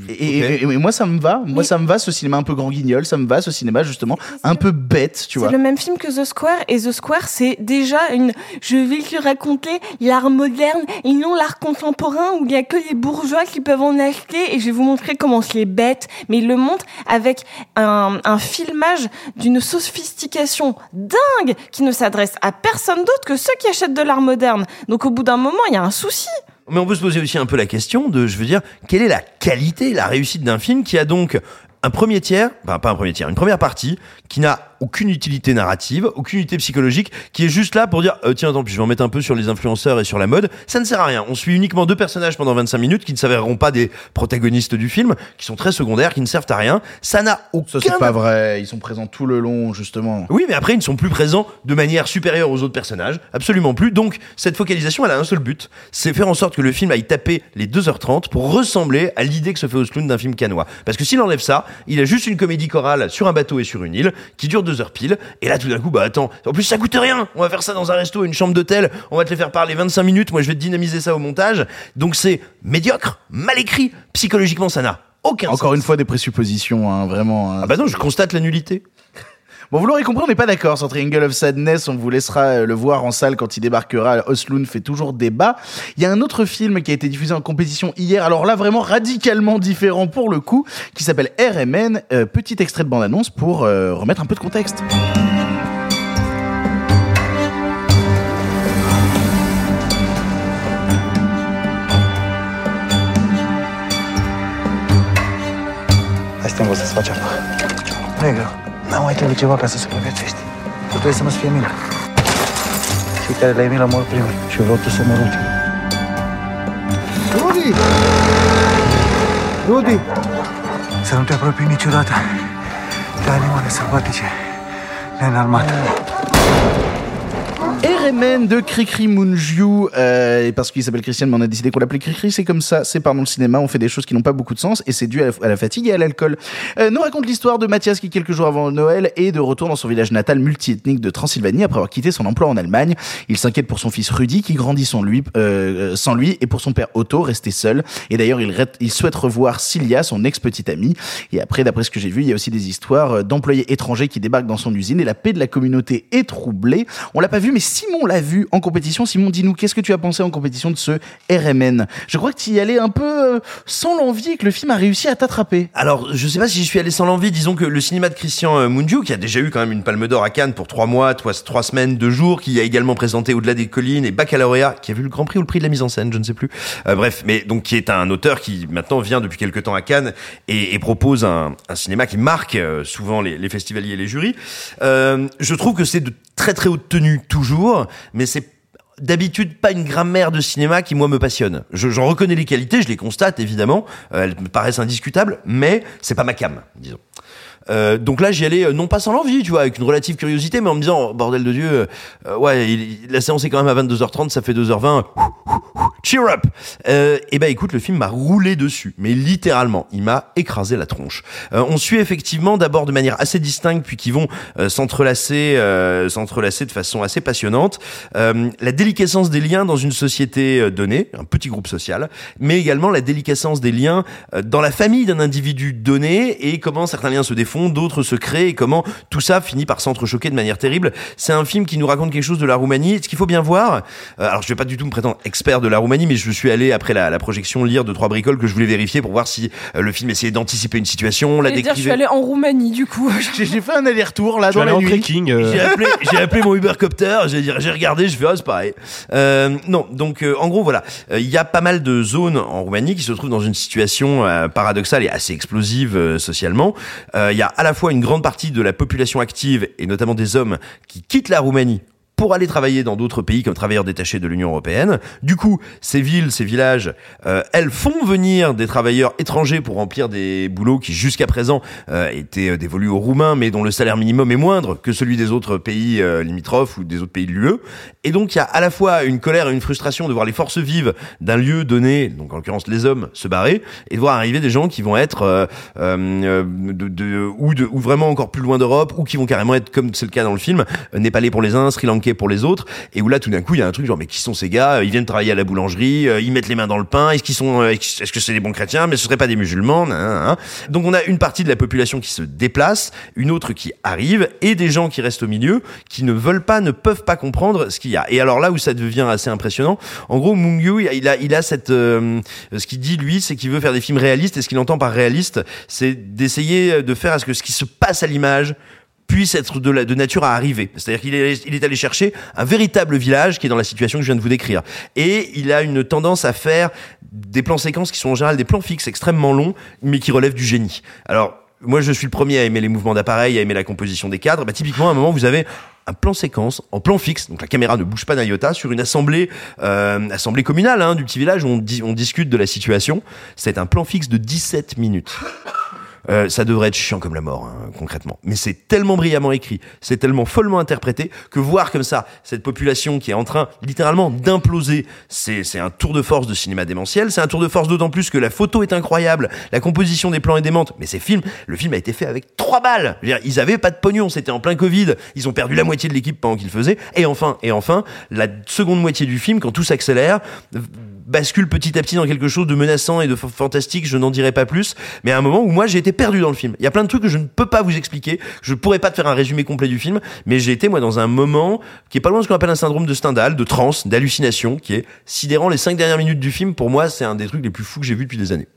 Et, et- et- et moi, ça me va. Moi, ça me va ce cinéma un peu grand guignol. Ça me va ce cinéma justement un peu bête, tu vois. C'est le même film que The Square et The Square c'est déjà une je vais te raconter l'art moderne et non l'art contemporain où il y a que les bourgeois qui peuvent en acheter et je vais vous montrer comment c'est bête mais il le montre avec un, un filmage d'une sophistication dingue qui ne s'adresse à personne d'autre que ceux qui achètent de l'art moderne. Donc au bout d'un moment, il y a un souci. Mais on peut se poser aussi un peu la question de, je veux dire, quelle est la qualité, la réussite d'un film qui a donc un premier tiers, enfin pas un premier tiers, une première partie qui n'a aucune utilité narrative, aucune utilité psychologique, qui est juste là pour dire euh, tiens attends puis je vais en mettre un peu sur les influenceurs et sur la mode. Ça ne sert à rien. On suit uniquement deux personnages pendant 25 minutes qui ne s'avéreront pas des protagonistes du film, qui sont très secondaires, qui ne servent à rien. Ça n'a aucun. Ça c'est pas vrai. Ils sont présents tout le long, justement. Oui, mais après, ils ne sont plus présents de manière supérieure aux autres personnages. Absolument plus. Donc, cette focalisation, elle a un seul but. C'est faire en sorte que le film aille taper les 2h30 pour ressembler à l'idée que se fait Osloon d'un film canois. Parce que s'il enlève ça, il a juste une comédie chorale sur un bateau et sur une île qui dure 2 heures pile. Et là, tout d'un coup, bah attends. En plus, ça coûte rien. On va faire ça dans un resto, une chambre d'hôtel. On va te les faire parler 25 minutes. Moi, je vais te dynamiser ça au montage. Donc, c'est médiocre, mal écrit. Psychologiquement, ça n'a aucun Encore sens. une fois, des présuppositions, hein, vraiment. hein. Ah bah non, je constate la nullité. Bon, vous l'aurez compris, on n'est pas d'accord sur Triangle of Sadness. On vous laissera euh, le voir en salle quand il débarquera. Osloon fait toujours débat. Il y a un autre film qui a été diffusé en compétition hier. Alors là, vraiment radicalement différent pour le coup, qui s'appelle RMN. Euh, petit extrait de bande-annonce pour euh, remettre un peu de contexte. N-am mai trebuie ceva ca să supraviețuiești. Tu trebuie să nu-ți fie milă. Cei care le-ai milă mor primul și vreau tu să mor ultimul. Rudi! Rudi! Să nu te apropii niciodată de animale sălbatice neînarmate. RMN de Cricri Munju, euh, et parce qu'il s'appelle Christian, mais on a décidé qu'on l'appelait Cricri, c'est comme ça, c'est pardon le cinéma, on fait des choses qui n'ont pas beaucoup de sens, et c'est dû à la, à la fatigue et à l'alcool. Euh, nous raconte l'histoire de Mathias qui, quelques jours avant Noël, est de retour dans son village natal multiethnique de Transylvanie après avoir quitté son emploi en Allemagne. Il s'inquiète pour son fils Rudy qui grandit sans lui, euh, sans lui, et pour son père Otto, resté seul. Et d'ailleurs, il, il souhaite revoir Cilia, son ex-petite amie. Et après, d'après ce que j'ai vu, il y a aussi des histoires euh, d'employés étrangers qui débarquent dans son usine, et la paix de la communauté est troublée. On l'a pas vu, mais Simon l'a vu en compétition. Simon, dis-nous, qu'est-ce que tu as pensé en compétition de ce RMN Je crois que tu y allais un peu euh, sans l'envie et que le film a réussi à t'attraper. Alors, je sais pas si je suis allé sans l'envie. Disons que le cinéma de Christian euh, Mungiu, qui a déjà eu quand même une palme d'or à Cannes pour trois mois, trois semaines, deux jours, qui a également présenté Au-delà des collines et Baccalauréat, qui a vu le Grand Prix ou le Prix de la mise en scène, je ne sais plus. Euh, bref, mais donc qui est un auteur qui maintenant vient depuis quelques temps à Cannes et, et propose un, un cinéma qui marque euh, souvent les, les festivaliers et les jurys. Euh, je trouve que c'est de très très haute tenue toujours, mais c'est d'habitude pas une grammaire de cinéma qui moi me passionne. Je- J'en reconnais les qualités, je les constate évidemment, euh, elles me paraissent indiscutables, mais c'est pas ma cam, disons. Euh, donc là, j'y allais euh, non pas sans l'envie, tu vois, avec une relative curiosité, mais en me disant, bordel de Dieu, ouais, la séance est quand même à 22h30, ça fait 2h20. Cheer up euh, Et ben écoute, le film m'a roulé dessus, mais littéralement, il m'a écrasé la tronche. Euh, on suit effectivement d'abord de manière assez distincte, puis qui vont euh, s'entrelacer, euh, s'entrelacer de façon assez passionnante, euh, la déliquescence des liens dans une société euh, donnée, un petit groupe social, mais également la déliquescence des liens dans la famille d'un individu donné et comment certains liens se défont, d'autres se créent et comment tout ça finit par s'entrechoquer de manière terrible. C'est un film qui nous raconte quelque chose de la Roumanie. Ce qu'il faut bien voir, alors je vais pas du tout me prétendre expert de la Roumanie, mais je suis allé après la, la projection lire deux trois bricoles que je voulais vérifier pour voir si euh, le film essayait d'anticiper une situation, la dire, je suis décrivait. allée en Roumanie du coup. J'ai fait un aller-retour là Tu dans la nuit. trekking. euh, J'ai appelé, j'ai appelé mon Ubercopter, j'ai regardé, je fais, ah, c'est pareil. Euh, non, donc euh, en gros voilà, Euh, il y a pas mal de zones en Roumanie qui se trouvent dans une situation euh, paradoxale et assez explosive euh, socialement. Euh, Il y a à la fois une grande partie de la population active et notamment des hommes qui quittent la Roumanie pour aller travailler dans d'autres pays comme travailleurs détachés de l'Union européenne. Du coup, ces villes, ces villages, euh, elles font venir des travailleurs étrangers pour remplir des boulots qui jusqu'à présent euh, étaient euh, dévolus aux Roumains, mais dont le salaire minimum est moindre que celui des autres pays limitrophes ou des autres pays de l'UE. Et donc, il y a à la fois une colère et une frustration de voir les forces vives d'un lieu donné, donc en l'occurrence les hommes, se barrer, et de voir arriver des gens qui vont être de, de, ou, de, ou vraiment encore plus loin d'Europe, ou qui vont carrément être, comme c'est le cas dans le film, népalais pour les uns, sri pour les autres, et où là tout d'un coup il y a un truc genre mais qui sont ces gars? Ils viennent travailler à la boulangerie, euh, ils mettent les mains dans le pain, est-ce qu'ils sont, euh, est-ce que c'est des bons chrétiens? Mais ce seraient pas des musulmans nan, nan, nan. Donc on a une partie de la population qui se déplace, une autre qui arrive, et des gens qui restent au milieu, qui ne veulent pas, ne peuvent pas comprendre ce qu'il y a. Et alors là où ça devient assez impressionnant, en gros Mungyu il a, il a, il a cette, euh, ce qu'il dit lui, c'est qu'il veut faire des films réalistes, et ce qu'il entend par réaliste, c'est d'essayer de faire à ce que ce qui se passe à l'image puisse être de, la, de nature à arriver. C'est-à-dire qu'il est, il est allé chercher un véritable village qui est dans la situation que je viens de vous décrire. Et il a une tendance à faire des plans séquences qui sont en général des plans fixes extrêmement longs, mais qui relèvent du génie. Alors, moi, je suis le premier à aimer les mouvements d'appareil, à aimer la composition des cadres. Bah, typiquement, à un moment, vous avez un plan séquence en plan fixe, donc la caméra ne bouge pas d'un iota, sur une assemblée, euh, assemblée communale hein, du petit village où on, on discute de la situation. C'est un plan fixe de 17 minutes. Euh, ça devrait être chiant comme la mort, hein, concrètement. Mais c'est tellement brillamment écrit, c'est tellement follement interprété que voir comme ça cette population qui est en train littéralement d'imploser, c'est un tour de force de cinéma démentiel. C'est un tour de force d'autant plus que la photo est incroyable, la composition des plans est démente. Mais ces films, le film a été fait avec trois balles. Je veux dire, ils avaient pas de pognon, c'était en plein Covid. Ils ont perdu la moitié de l'équipe pendant qu'ils faisaient. Et enfin, et enfin, la seconde moitié du film, quand tout s'accélère bascule petit à petit dans quelque chose de menaçant et de fantastique, je n'en dirai pas plus, mais à un moment où moi j'ai été perdu dans le film. Il y a plein de trucs que je ne peux pas vous expliquer, je pourrais pas te faire un résumé complet du film, mais j'ai été moi dans un moment qui est pas loin de ce qu'on appelle un syndrome de Stendhal, de transe, d'hallucination, qui est sidérant. Les cinq dernières minutes du film, pour moi, c'est un des trucs les plus fous que j'ai vu depuis des années.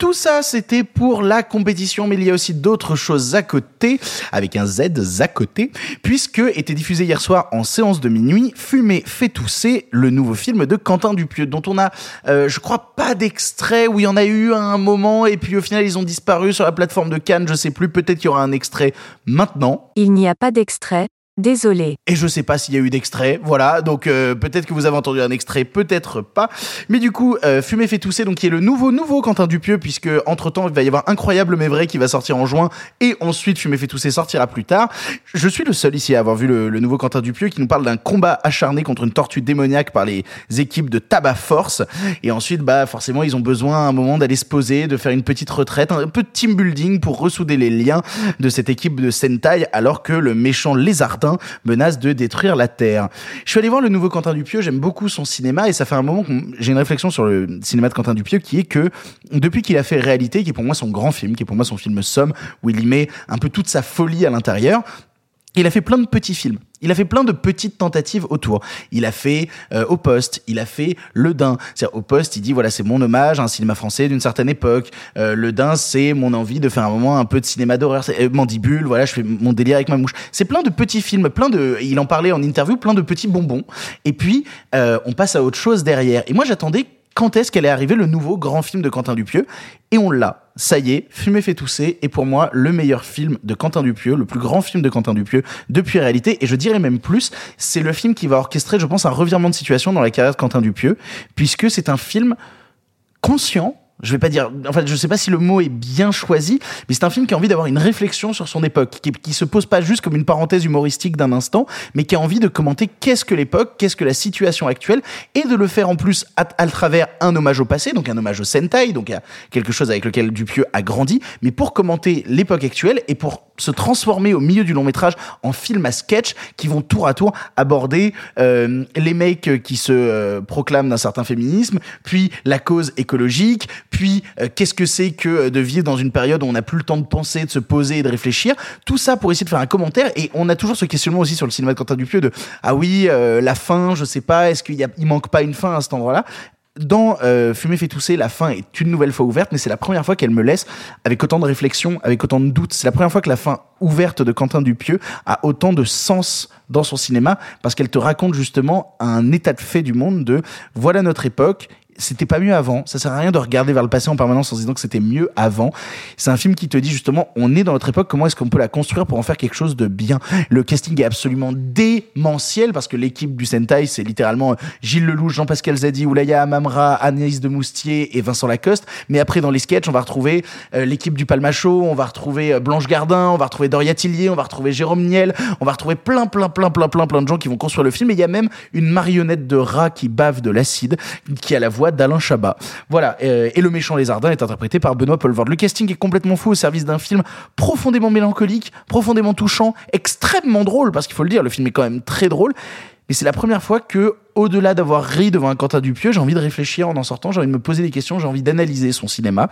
Tout ça, c'était pour la compétition, mais il y a aussi d'autres choses à côté, avec un Z, à côté, puisque était diffusé hier soir en séance de minuit, Fumer fait tousser, le nouveau film de Quentin Dupieux, dont on a, euh, je crois, pas d'extrait, où il y en a eu à un moment, et puis au final, ils ont disparu sur la plateforme de Cannes, je sais plus, peut-être qu'il y aura un extrait maintenant. Il n'y a pas d'extrait, désolé. Et je sais pas s'il y a eu d'extrait, voilà. Donc euh, peut-être que vous avez entendu un extrait, peut-être pas. Mais du coup, euh, Fumer fait tousser, donc qui est le nouveau nouveau Quentin Dupieux, puisque entre temps il va y avoir Incroyable mais vrai qui va sortir en juin, et ensuite Fumer fait tousser sortira plus tard. Je suis le seul ici à avoir vu le, le nouveau Quentin Dupieux qui nous parle d'un combat acharné contre une tortue démoniaque par les équipes de Tabac Force. Et ensuite, bah forcément, ils ont besoin à un moment d'aller se poser, de faire une petite retraite, un peu de team building pour ressouder les liens de cette équipe de Sentai, alors que le méchant lézardin menace de détruire la Terre. Je suis allé voir le nouveau Quentin Dupieux, j'aime beaucoup son cinéma et ça fait un moment que j'ai une réflexion sur le cinéma de Quentin Dupieux qui est que depuis qu'il a fait Réalité, qui est pour moi son grand film, qui est pour moi son film somme, où il y met un peu toute sa folie à l'intérieur, il a fait plein de petits films. Il a fait plein de petites tentatives autour. Il a fait euh, Au Poste, il a fait Le Dain. C'est-à-dire, Au Poste, il dit voilà, c'est mon hommage à un cinéma français d'une certaine époque. Euh, le Dain, c'est mon envie de faire un moment un peu de cinéma d'horreur. Euh, Mandibule, voilà, je fais mon délire avec ma mouche. C'est plein de petits films, plein de. Il en parlait en interview, plein de petits bonbons. Et puis, euh, on passe à autre chose derrière. Et moi, j'attendais quand est-ce qu'elle est arrivée le nouveau grand film de Quentin Dupieux? Et on l'a. Ça y est, Fumer fait tousser est pour moi le meilleur film de Quentin Dupieux, le plus grand film de Quentin Dupieux depuis réalité et je dirais même plus, c'est le film qui va orchestrer je pense un revirement de situation dans la carrière de Quentin Dupieux puisque c'est un film conscient je vais pas dire, en fait, je sais pas si le mot est bien choisi, mais c'est un film qui a envie d'avoir une réflexion sur son époque, qui, se pose pas juste comme une parenthèse humoristique d'un instant, mais qui a envie de commenter qu'est-ce que l'époque, qu'est-ce que la situation actuelle, et de le faire en plus à, à travers un hommage au passé, donc un hommage au Sentai, donc à quelque chose avec lequel Dupieux a grandi, mais pour commenter l'époque actuelle et pour se transformer au milieu du long métrage en film à sketch qui vont tour à tour aborder euh, les mecs qui se euh, proclament d'un certain féminisme, puis la cause écologique, puis euh, qu'est-ce que c'est que euh, de vivre dans une période où on n'a plus le temps de penser, de se poser et de réfléchir? Tout ça pour essayer de faire un commentaire. Et on a toujours ce questionnement aussi sur le cinéma de Quentin Dupieux de ah oui euh, la fin, je sais pas, est-ce qu'il y manque pas une fin à cet endroit-là? Dans Fumer fait tousser, la fin est une nouvelle fois ouverte, mais c'est la première fois qu'elle me laisse avec autant de réflexion, avec autant de doutes. C'est la première fois que la fin ouverte de Quentin Dupieux a autant de sens dans son cinéma, parce qu'elle te raconte justement un état de fait du monde de voilà notre époque, c'était pas mieux avant. Ça sert à rien de regarder vers le passé en permanence en se disant que c'était mieux avant. C'est un film qui te dit justement, on est dans notre époque, comment est-ce qu'on peut la construire pour en faire quelque chose de bien? Le casting est absolument démentiel parce que l'équipe du Sentai, c'est littéralement Gilles Lelouch, Jean-Pascal Zadi, Oulaya Amamra, Anaïs de Moustier et Vincent Lacoste. Mais après, dans les sketchs, on va retrouver euh, l'équipe du Palmacho, on va retrouver euh, Blanche Gardin, on va retrouver Doria Tillier, on va retrouver Jérôme Niel, on va retrouver plein, plein, plein, plein, plein, plein de gens qui vont construire le film. Et il y a même une marionnette de rat qui bave de l'acide, qui a la voix d'Alain Chabat. Voilà. Euh, et le méchant lézardin est interprété par Benoît Poelvoorde. Le casting est complètement fou au service d'un film profondément mélancolique, profondément touchant, extrêmement drôle, parce qu'il faut le dire, le film est quand même très drôle. Mais c'est la première fois que au-delà d'avoir ri devant un Quentin Dupieux, j'ai envie de réfléchir en en sortant, j'ai envie de me poser des questions, j'ai envie d'analyser son cinéma.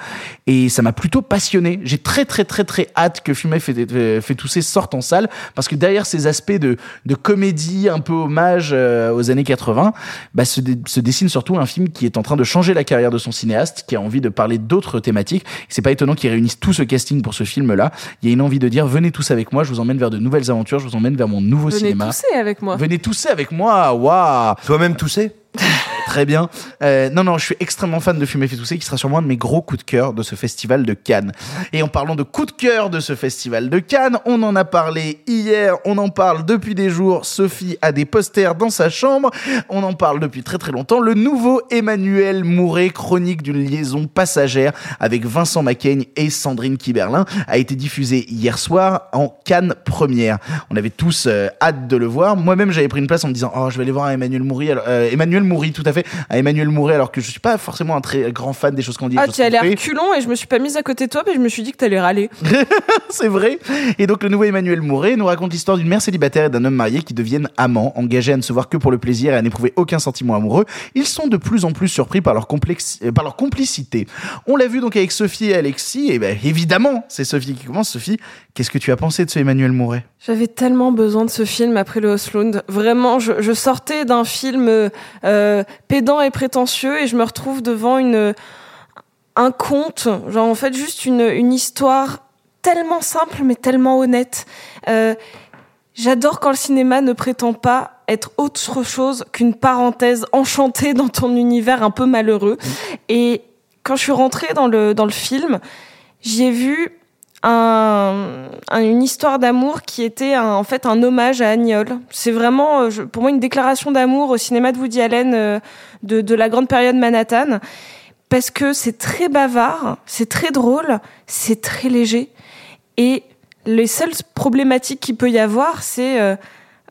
Et ça m'a plutôt passionné. J'ai très, très, très, très hâte que Fumet fait, fait, fait tousser sorte en salle, parce que derrière ces aspects de, de comédie, un peu hommage euh, aux années 80, bah, se, dé- se dessine surtout un film qui est en train de changer la carrière de son cinéaste, qui a envie de parler d'autres thématiques. C'est pas étonnant qu'ils réunissent tout ce casting pour ce film-là. Il y a une envie de dire, venez tous avec moi, je vous emmène vers de nouvelles aventures, je vous emmène vers mon nouveau Venez cinéma. tousser avec moi. Venez tousser avec moi, waouh Toi-même tousser Très bien. Euh, non, non, je suis extrêmement fan de Fumer fait qui sera sûrement un de mes gros coups de cœur de ce festival de Cannes. Et en parlant de coups de cœur de ce festival de Cannes, on en a parlé hier, on en parle depuis des jours. Sophie a des posters dans sa chambre, on en parle depuis très très longtemps. Le nouveau Emmanuel Mouret, chronique d'une liaison passagère avec Vincent Macaigne et Sandrine Kiberlin, a été diffusé hier soir en Cannes première. On avait tous euh, hâte de le voir. Moi-même, j'avais pris une place en me disant, oh, je vais aller voir Emmanuel alors- euh, Emmanuel Moury, tout à fait, à Emmanuel Mouret, alors que je suis pas forcément un très grand fan des choses qu'on dit. Ah, tu as l'air culon et je me suis pas mise à côté de toi, mais je me suis dit que t'allais râler. c'est vrai. Et donc le nouveau Emmanuel Mouret nous raconte l'histoire d'une mère célibataire et d'un homme marié qui deviennent amants, engagés à ne se voir que pour le plaisir et à n'éprouver aucun sentiment amoureux. Ils sont de plus en plus surpris par leur, complexe, euh, par leur complicité. On l'a vu donc avec Sophie et Alexis, et ben évidemment, c'est Sophie qui commence. Sophie, qu'est-ce que tu as pensé de ce Emmanuel Mouret? J'avais tellement besoin de ce film après le Oslound. Vraiment, je, je sortais d'un film euh, euh, pédant et prétentieux et je me retrouve devant une un conte, genre en fait juste une, une histoire tellement simple mais tellement honnête. Euh, J'adore quand le cinéma ne prétend pas être autre chose qu'une parenthèse enchantée dans ton univers un peu malheureux. Et quand je suis rentrée dans le, dans le film, j'y ai vu un, un- une histoire d'amour qui était en fait un hommage à Agnol. C'est vraiment euh, pour moi une déclaration d'amour au cinéma de Woody Allen euh, de, la grande période Manhattan. Parce que c'est très bavard, c'est très drôle, c'est très léger. Et les seules problématiques qu'il peut y avoir c'est euh,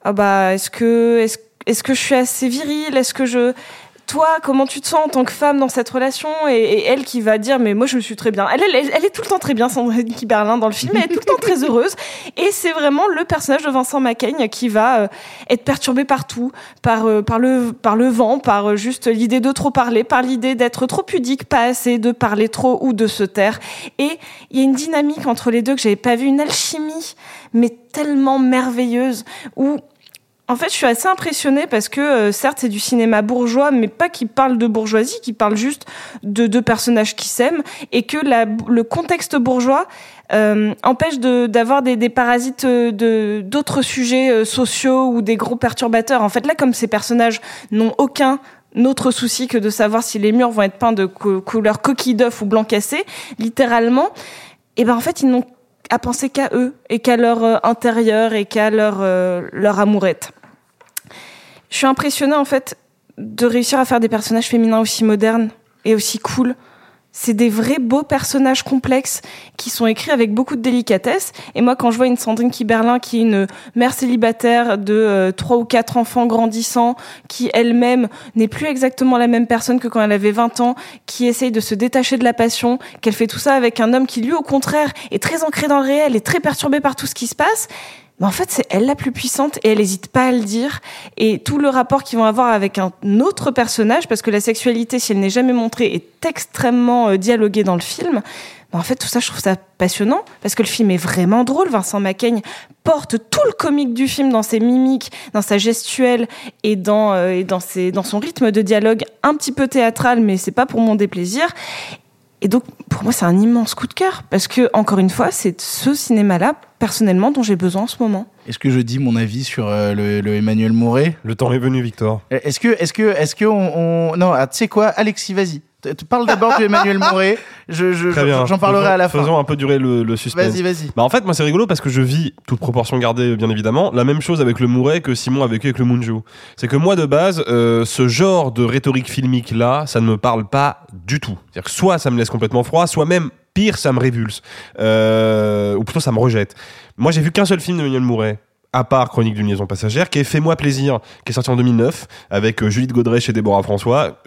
ah bah est-ce que est-ce que je suis assez viril? Est-ce que je toi, comment tu te sens en tant que femme dans cette relation et, elle qui va dire mais moi je suis très bien. Elle, est tout le temps très bien, Sandrine Kiberlin dans le film, elle est tout le temps très heureuse et c'est vraiment le personnage de Vincent Macaigne qui va euh, être perturbé partout, par euh, par le vent, par euh, juste l'idée de trop parler, par l'idée d'être trop pudique, pas assez de parler trop ou de se taire. Et il y a une dynamique entre les deux que j'avais pas vue, une alchimie mais tellement merveilleuse où en fait, je suis assez impressionnée parce que euh, certes, c'est du cinéma bourgeois, mais pas qui parle de bourgeoisie, qui parle juste de deux personnages qui s'aiment, et que la, le contexte bourgeois euh, empêche d'avoir des, des parasites euh, de d'autres sujets euh, sociaux ou des gros perturbateurs. En fait, là, comme ces personnages n'ont aucun autre souci que de savoir si les murs vont être peints de cou- couleur coquille d'œuf ou blanc cassé, littéralement, et ben en fait, ils n'ont à penser qu'à eux et qu'à leur euh, intérieur et qu'à leur euh, leur amourette. Je suis impressionnée en fait de réussir à faire des personnages féminins aussi modernes et aussi cool. C'est des vrais beaux personnages complexes qui sont écrits avec beaucoup de délicatesse. Et moi, quand je vois une Sandrine Kiberlin qui est une mère célibataire de euh, trois ou quatre enfants grandissants, qui elle-même n'est plus exactement la même personne que quand elle avait 20 ans, qui essaye de se détacher de la passion, qu'elle fait tout ça avec un homme qui, lui, au contraire, est très ancré dans le réel, est très perturbé par tout ce qui se passe, mais en fait, c'est elle la plus puissante et elle n'hésite pas à le dire. Et tout le rapport qu'ils vont avoir avec un autre personnage, parce que la sexualité, si elle n'est jamais montrée, est extrêmement euh, dialoguée dans le film. En fait, tout ça, je trouve ça passionnant parce que le film est vraiment drôle. Vincent Macaigne porte tout le comique du film dans ses mimiques, dans sa gestuelle et dans euh, dans dans son rythme de dialogue un petit peu théâtral, mais c'est pas pour mon déplaisir. Et donc, pour moi, c'est un immense coup de cœur. Parce que, encore une fois, c'est ce cinéma-là, personnellement, dont j'ai besoin en ce moment. Est-ce que je dis mon avis sur euh, le, le Emmanuel Mouret? Le temps est venu, Victor. Est-ce que, est-ce que, est-ce que on, on- non, ah, tu sais quoi, Alexis, vas-y. Tu parles d'abord de Emmanuel Mouret. Je, j'en parlerai Faisons- à la fin. Faisons un peu durer le, le suspense. Vas-y, vas-y. Bah en fait, moi c'est rigolo parce que je vis, toute proportion gardée bien évidemment, la même chose avec le Mouret que Simon a vécu avec le Munju. C'est que moi de base, euh, ce genre de rhétorique filmique là, ça ne me parle pas du tout. C'est-à-dire que soit ça me laisse complètement froid, soit même pire, ça me révulse. Euh, ou plutôt ça me rejette. Moi j'ai vu qu'un seul film de Emmanuel Mouret à part Chronique d'une liaison passagère, qui est Fais-moi plaisir, qui est sorti en 2009, avec euh, Julie de Godrèche et Déborah François,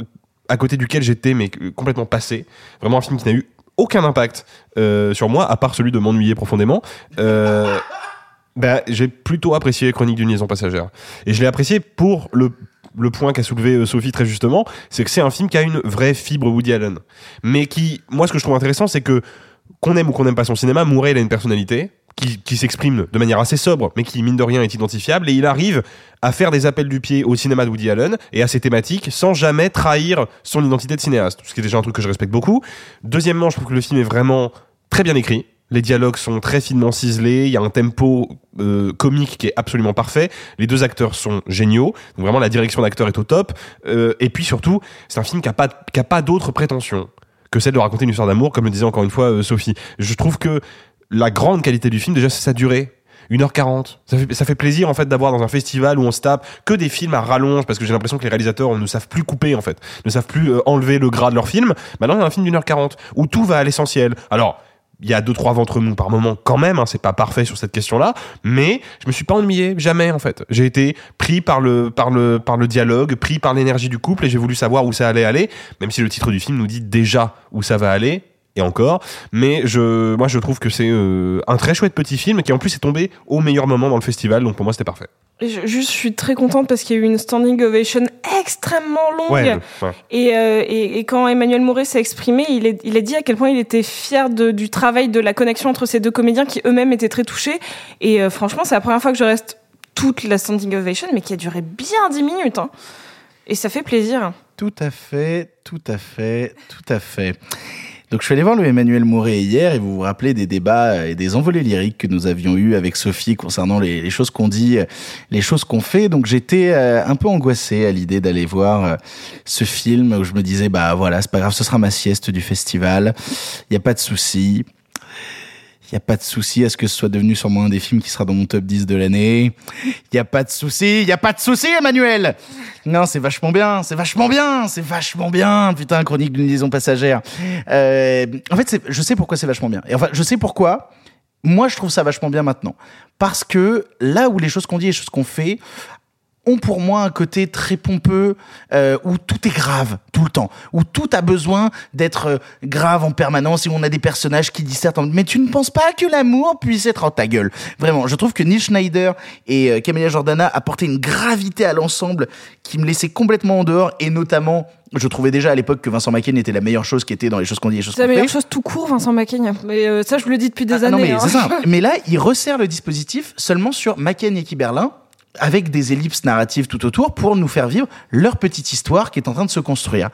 à côté duquel j'étais mais complètement passé. Vraiment un film qui n'a eu aucun impact euh, sur moi, à part celui de m'ennuyer profondément. Euh, bah, j'ai plutôt apprécié Chronique d'une liaison passagère. Et je l'ai apprécié pour le, le point qu'a soulevé euh, Sophie très justement, c'est que c'est un film qui a une vraie fibre Woody Allen. Mais qui, moi ce que je trouve intéressant, c'est que qu'on aime ou qu'on n'aime pas son cinéma, Mouret il a une personnalité qui, s'exprime de manière assez sobre, mais qui mine de rien est identifiable, et il arrive à faire des appels du pied au cinéma de Woody Allen et à ses thématiques sans jamais trahir son identité de cinéaste, ce qui est déjà un truc que je respecte beaucoup. Deuxièmement, je trouve que le film est vraiment très bien écrit. Les dialogues sont très finement ciselés, il y a un tempo euh, comique qui est absolument parfait, les deux acteurs sont géniaux, donc vraiment la direction d'acteur est au top, Euh, et puis surtout, c'est un film qui a pas, qui a pas que celle de raconter une histoire d'amour, comme le disait encore une fois euh, Sophie. Je trouve que la grande qualité du film, déjà, c'est sa durée. 1h40. Ça fait, ça fait plaisir, en fait, d'avoir dans un festival où on se tape que des films à rallonge, parce que j'ai l'impression que les réalisateurs ne savent plus couper, en fait. Ne savent plus euh, enlever le gras de leur film. Maintenant, y a un film d'une heure 40 où tout va à l'essentiel. Alors, il y a deux, trois ventres mous par moment quand même, hein, c'est pas parfait sur cette question-là, mais je me suis pas ennuyé, jamais, en fait. J'ai été pris par le, par le, par le dialogue, pris par l'énergie du couple, et j'ai voulu savoir où ça allait aller, même si le titre du film nous dit déjà où ça va aller, et encore. Mais je, moi, je trouve que c'est euh, un très chouette petit film qui en plus est tombé au meilleur moment dans le festival. Donc pour moi, c'était parfait. Je, juste, je suis très contente parce qu'il y a eu une standing ovation extrêmement longue. Ouais, ouais. Et, euh, et, et quand Emmanuel Mouret s'est exprimé, il, est, il a dit à quel point il était fier de, du travail, de la connexion entre ces deux comédiens qui eux-mêmes étaient très touchés. Et euh, franchement, c'est la première fois que je reste toute la standing ovation, mais qui a duré bien 10 minutes. hein. Et ça fait plaisir. Tout à fait, tout à fait, tout à fait. Donc je suis allé voir le Emmanuel Mouret hier et vous vous rappelez des débats et des envolées lyriques que nous avions eus avec Sophie concernant les, choses qu'on dit, les choses qu'on fait. Donc j'étais euh, un peu angoissé à l'idée d'aller voir euh, ce film où je me disais bah voilà c'est pas grave ce sera ma sieste du festival, il y a pas de souci. Il y a pas de souci à ce que ce soit devenu sûrement un des films qui sera dans mon top 10 de l'année. Il y a pas de souci, il y a pas de souci Emmanuel. Non, c'est vachement bien, c'est vachement bien, c'est vachement bien. Putain, chronique d'une liaison passagère. Euh, en fait, je sais pourquoi c'est vachement bien. Et enfin, je sais pourquoi. Moi, je trouve ça vachement bien maintenant. Parce que là où les choses qu'on dit et les choses qu'on fait ont pour moi un côté très pompeux euh, où tout est grave tout le temps, où tout a besoin d'être euh, grave en permanence et où on a des personnages qui dissertent. en- Mais tu ne penses pas que l'amour puisse être en ta gueule? Vraiment, je trouve que Neil Schneider et euh, Camélia Jordana apportaient une gravité à l'ensemble qui me laissait complètement en dehors et notamment. Je trouvais déjà à l'époque que Vincent Macaigne était la meilleure chose qui était dans les choses qu'on dit les choses C'est la fait. meilleure chose tout court, Vincent Macaigne. Mais euh, ça, je vous le dis depuis des Ah, années. non, mais hein. c'est ça. Mais là, il resserre le dispositif seulement sur Macken et Kiberlin avec des ellipses narratives tout autour pour nous faire vivre leur petite histoire qui est en train de se construire.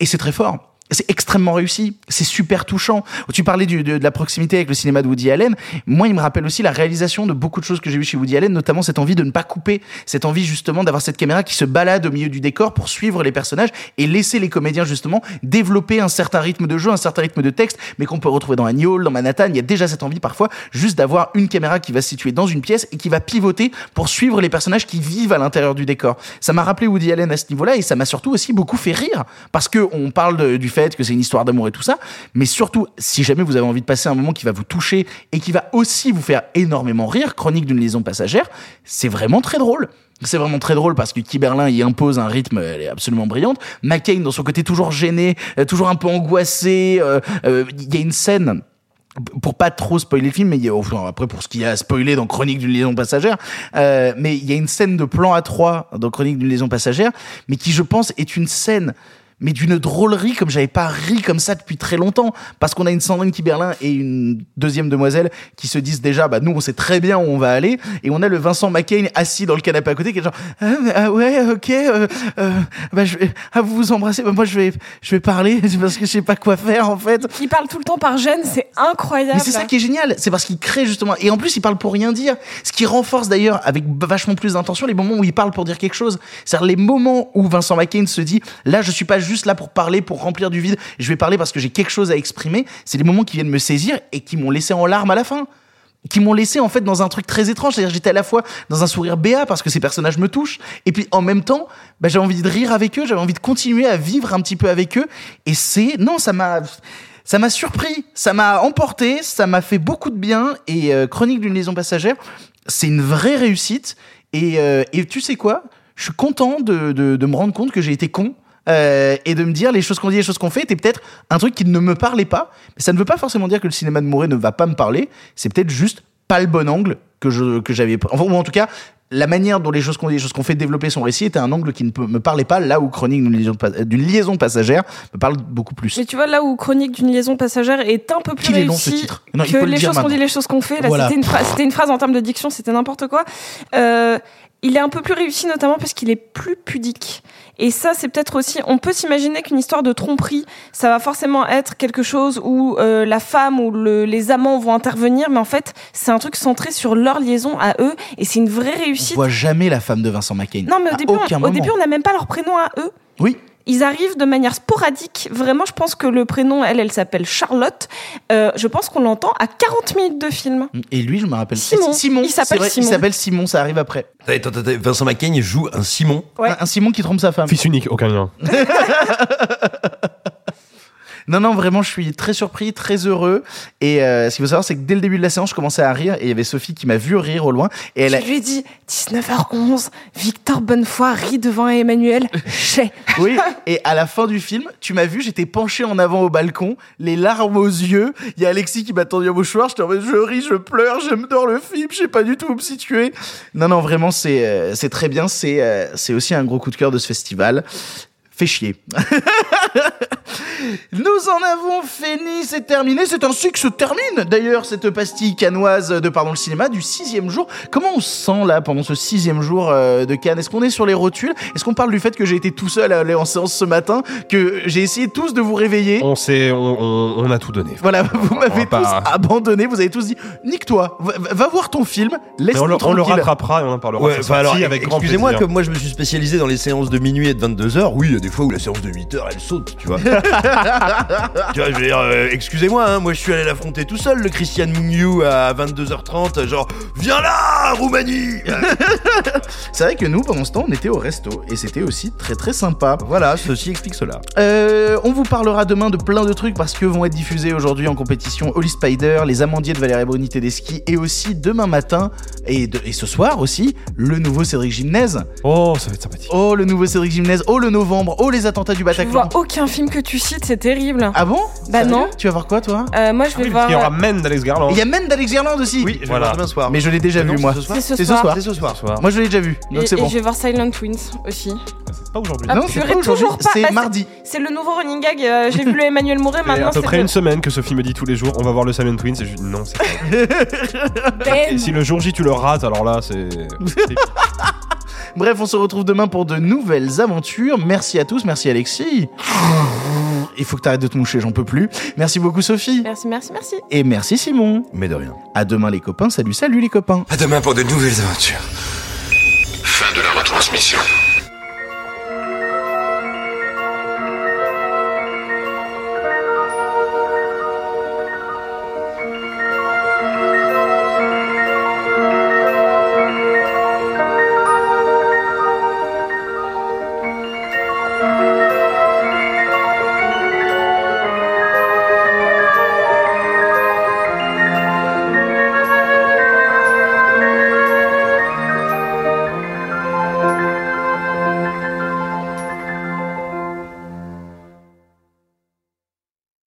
Et c'est très fort. C'est extrêmement réussi. C'est super touchant. Tu parlais de, la proximité avec le cinéma de Woody Allen. Moi, il me rappelle aussi la réalisation de beaucoup de choses que j'ai vues chez Woody Allen, notamment cette envie de ne pas couper, cette envie justement d'avoir cette caméra qui se balade au milieu du décor pour suivre les personnages et laisser les comédiens justement développer un certain rythme de jeu, un certain rythme de texte, mais qu'on peut retrouver dans Hall, dans Manhattan. Il y a déjà cette envie parfois juste d'avoir une caméra qui va se situer dans une pièce et qui va pivoter pour suivre les personnages qui vivent à l'intérieur du décor. Ça m'a rappelé Woody Allen à ce niveau-là et ça m'a surtout aussi beaucoup fait rire parce que on parle du fait que c'est une histoire d'amour et tout ça, mais surtout si jamais vous avez envie de passer un moment qui va vous toucher et qui va aussi vous faire énormément rire, Chronique d'une liaison passagère, c'est vraiment très drôle. C'est vraiment très drôle parce que Kiberlin y impose un rythme, elle est absolument brillante. McCain dans son côté toujours gêné, euh, toujours un peu angoissé. euh, euh, Il y a une scène pour pas trop spoiler le film, mais y enfin, après pour ce qu'il y a à spoiler dans Chronique d'une liaison passagère, euh, mais il y a une scène de plan à 3 dans Chronique d'une liaison passagère, mais qui je pense est une scène mais d'une drôlerie comme j'avais pas ri comme ça depuis très longtemps. Parce qu'on a une Sandrine Kiberlin et une deuxième demoiselle qui se disent déjà, bah nous on sait très bien où on va aller, et on a le Vincent McCain assis dans le canapé à côté qui est genre, ah, ah ouais, ok, euh, euh, bah je vais, ah, vous vous embrassez, bah moi je vais, je vais parler parce que je sais pas quoi faire en fait. Il parle tout le temps par gêne, c'est incroyable. Mais c'est ça qui est génial, c'est parce qu'il crée justement, et en plus il parle pour rien dire, ce qui renforce d'ailleurs avec vachement plus d'intention les moments où il parle pour dire quelque chose. C'est-à-dire les moments où Vincent McCain se dit, là je suis pas juste là pour parler, pour remplir du vide, je vais parler parce que j'ai quelque chose à exprimer, c'est les moments qui viennent me saisir et qui m'ont laissé en larmes à la fin. Qui m'ont laissé en fait dans un truc très étrange, c'est-à-dire j'étais à la fois dans un sourire béat parce que ces personnages me touchent, et puis en même temps, bah, j'avais envie de rire avec eux, j'avais envie de continuer à vivre un petit peu avec eux, et c'est non, ça m'a ça m'a surpris, ça m'a emporté, ça m'a fait beaucoup de bien, et euh, Chronique d'une liaison passagère, c'est une vraie réussite, et, euh, et tu sais quoi, je suis content de, de, de me rendre compte que j'ai été con. Euh, et de me dire les choses qu'on dit, les choses qu'on fait, était peut-être un truc qui ne me parlait pas. Mais ça ne veut pas forcément dire que le cinéma de Mouret ne va pas me parler. C'est peut-être juste pas le bon angle que je que j'avais. Enfin, ou en tout cas, la manière dont les choses qu'on dit, les choses qu'on fait développer son récit était un angle qui ne peut- me parlait pas. Là où Chronique d'une liaison, passagère me parle beaucoup plus. Mais tu vois, là où Chronique d'une liaison passagère est un peu plus long, ce réussi titre? Non, il que les choses qu'on dit, les choses qu'on fait. Là, Voilà. c'était une, phrase- c'était une phrase en termes de diction, c'était n'importe quoi. Euh, il est un peu plus réussi, notamment parce qu'il est plus pudique. Et ça, c'est peut-être aussi. On peut s'imaginer qu'une histoire de tromperie, ça va forcément être quelque chose où euh, la femme ou le- les amants vont intervenir, mais en fait, c'est un truc centré sur leur liaison à eux, et c'est une vraie On réussite. voit jamais la femme de Vincent McCain. Non, mais au À début, aucun on, au début, on n'a même pas leur prénom à eux. Oui. Ils arrivent de manière sporadique. Vraiment, je pense que le prénom, elle, elle s'appelle Charlotte. Euh, je pense qu'on l'entend à 40 minutes de film. Et lui, je me rappelle. Simon. Simon. Il s'appelle Simon. Il s'appelle Simon. Ça arrive après. Attends, attends, attends, Vincent McCain joue un Simon. Ouais. Un, un Simon qui trompe sa femme. Fils unique, aucun lien. Non, non, vraiment, je suis très surpris, très heureux. Et euh, ce qu'il faut savoir, c'est que dès le début de la séance, je commençais à rire. Et il y avait Sophie qui m'a vu rire au loin. Et elle a... Je lui ai dit 19h11, Victor Bonnefoy rit devant Emmanuel. J'ai. Oui, et à la fin du film, tu m'as vu, j'étais penché en avant au balcon, les larmes aux yeux. Il y a Alexis qui m'a tendu un mouchoir. J'étais en mode, je ris, je pleure, j'adore le film, je sais pas du tout où me situer. Non, non, vraiment, c'est euh, c'est très bien. C'est euh, c'est aussi un gros coup de cœur de ce festival. Fait chier. Nous en avons fini, c'est terminé. C'est ainsi que se termine d'ailleurs cette pastille canoise de Pardon le cinéma du sixième jour. Comment on se sent là pendant ce sixième jour euh, de Cannes? Est-ce qu'on est sur les rotules? Est-ce qu'on parle du fait que j'ai été tout seul à aller en séance ce matin Que j'ai essayé tous de vous réveiller? On sait, on, on- on a tout donné. Voilà, vous m'avez tous pas- abandonné, vous avez tous dit nique-toi, va, va voir ton film, laisse-nous on, le, on le tranquille. rattrapera et on en parlera. Ouais, enfin, alors, avec excusez-moi, comme moi je me suis spécialisé dans les séances de minuit et de 22h, oui, il y a des fois où la séance de 8h elle saute, tu vois. tu vois, je veux dire, euh, excusez-moi, hein, moi je suis allé l'affronter tout seul, le Christian Mugnu à 22h30, genre, viens là, Roumanie C'est vrai que nous, pendant ce temps, on était au resto et c'était aussi très très sympa. Voilà, ceci explique cela. Euh, on vous parlera demain de plein de trucs parce que vont être diffusés aujourd'hui en compétition Holy Spider, les amandiers de Valérie Bruni Tedeschi et aussi demain matin et, de- et ce soir aussi le nouveau Cédric Gymnase. Oh, ça va être sympathique. Oh le nouveau Cédric Gymnase, oh le novembre, oh les attentats du Je Bataclan. vois aucun film que tu cites, c'est terrible. Ah bon Bah Sérieux non. Tu vas voir quoi toi Euh, moi, je vais Oui, voir. qu'il y aura Men d'Alex Garland. Il y a Men d'Alex Garland aussi. Oui, je vais Voilà. voir demain soir. Mais je l'ai déjà Ah vu non, moi. c'est ce soir C'est ce C'est ce soir. C'est ce. Moi je l'ai déjà vu, donc Et, c'est et bon. je vais voir Silent Twins aussi. C'est pas aujourd'hui. Ah, Non, c'est toujours pas. c'est Bah, mardi. C'est le nouveau running gag. euh, J'ai vu le Emmanuel Mouret, maintenant à peu c'est près une semaine que Sophie me dit tous les jours on va voir le Silent Twins et je dis non c'est pas Ben. Et si le jour J tu le rates alors là c'est Bref, on se retrouve demain pour de nouvelles aventures. Merci à tous, merci Alexis. Il faut que t'arrêtes de te moucher, j'en peux plus. Merci beaucoup Sophie. Merci, merci, merci. Et merci Simon. Mais de rien. À demain les copains. Salut, salut les copains. À demain pour de nouvelles aventures. Fin de la retransmission.